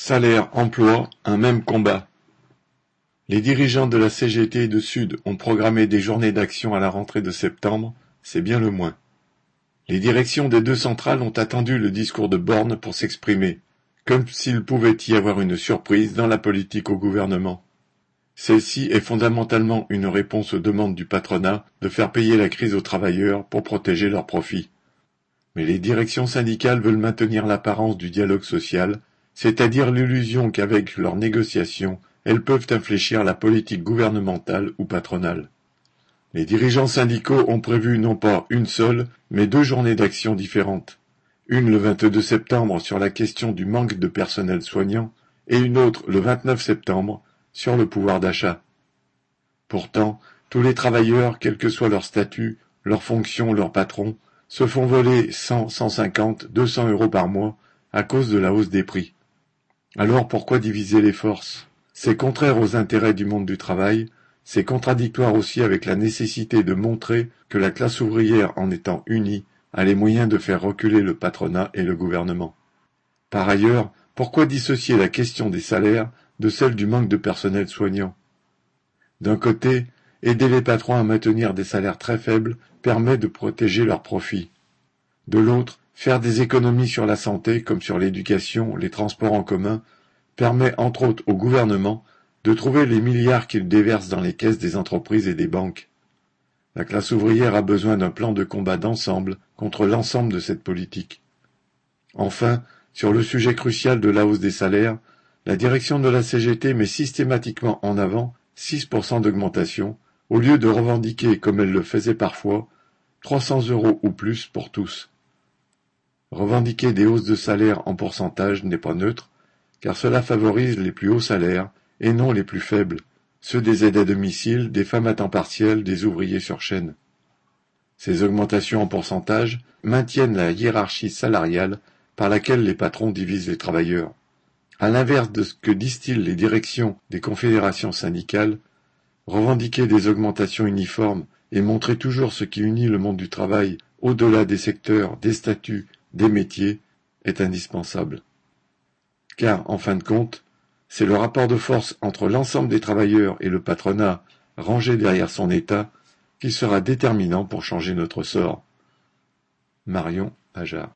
Salaire, emploi, un même combat. Les dirigeants de la CGT et de Sud ont programmé des journées d'action à la rentrée de septembre, c'est bien le moins. Les directions des deux centrales ont attendu le discours de Borne pour s'exprimer, comme s'il pouvait y avoir une surprise dans la politique au gouvernement. Celle-ci est fondamentalement une réponse aux demandes du patronat de faire payer la crise aux travailleurs pour protéger leurs profits. Mais les directions syndicales veulent maintenir l'apparence du dialogue social, c'est-à-dire l'illusion qu'avec leurs négociations, elles peuvent infléchir la politique gouvernementale ou patronale. Les dirigeants syndicaux ont prévu non pas une seule, mais deux journées d'action différentes. Une le 22 septembre sur la question du manque de personnel soignant et une autre le 29 septembre sur le pouvoir d'achat. Pourtant, tous les travailleurs, quel que soit leur statut, leur fonction, leur patron, se font voler 100, 150, 200 euros par mois à cause de la hausse des prix. Alors pourquoi diviser les forces? C'est contraire aux intérêts du monde du travail, c'est contradictoire aussi avec la nécessité de montrer que la classe ouvrière, en étant unie, a les moyens de faire reculer le patronat et le gouvernement. Par ailleurs, pourquoi dissocier la question des salaires de celle du manque de personnel soignant? D'un côté, aider les patrons à maintenir des salaires très faibles permet de protéger leurs profits. De l'autre, Faire des économies sur la santé comme sur l'éducation, les transports en commun, permet entre autres au gouvernement de trouver les milliards qu'il déverse dans les caisses des entreprises et des banques. La classe ouvrière a besoin d'un plan de combat d'ensemble contre l'ensemble de cette politique. Enfin, sur le sujet crucial de la hausse des salaires, la direction de la CGT met systématiquement en avant 6% d'augmentation, au lieu de revendiquer, comme elle le faisait parfois, 300 euros ou plus pour tous. Revendiquer des hausses de salaire en pourcentage n'est pas neutre, car cela favorise les plus hauts salaires et non les plus faibles, ceux des aides à domicile, des femmes à temps partiel, des ouvriers sur chaîne. Ces augmentations en pourcentage maintiennent la hiérarchie salariale par laquelle les patrons divisent les travailleurs. À l'inverse de ce que distillent les directions des confédérations syndicales, revendiquer des augmentations uniformes et montrer toujours ce qui unit le monde du travail au-delà des secteurs, des statuts des métiers est indispensable. Car, en fin de compte, c'est le rapport de force entre l'ensemble des travailleurs et le patronat rangé derrière son État qui sera déterminant pour changer notre sort. Marion Ajar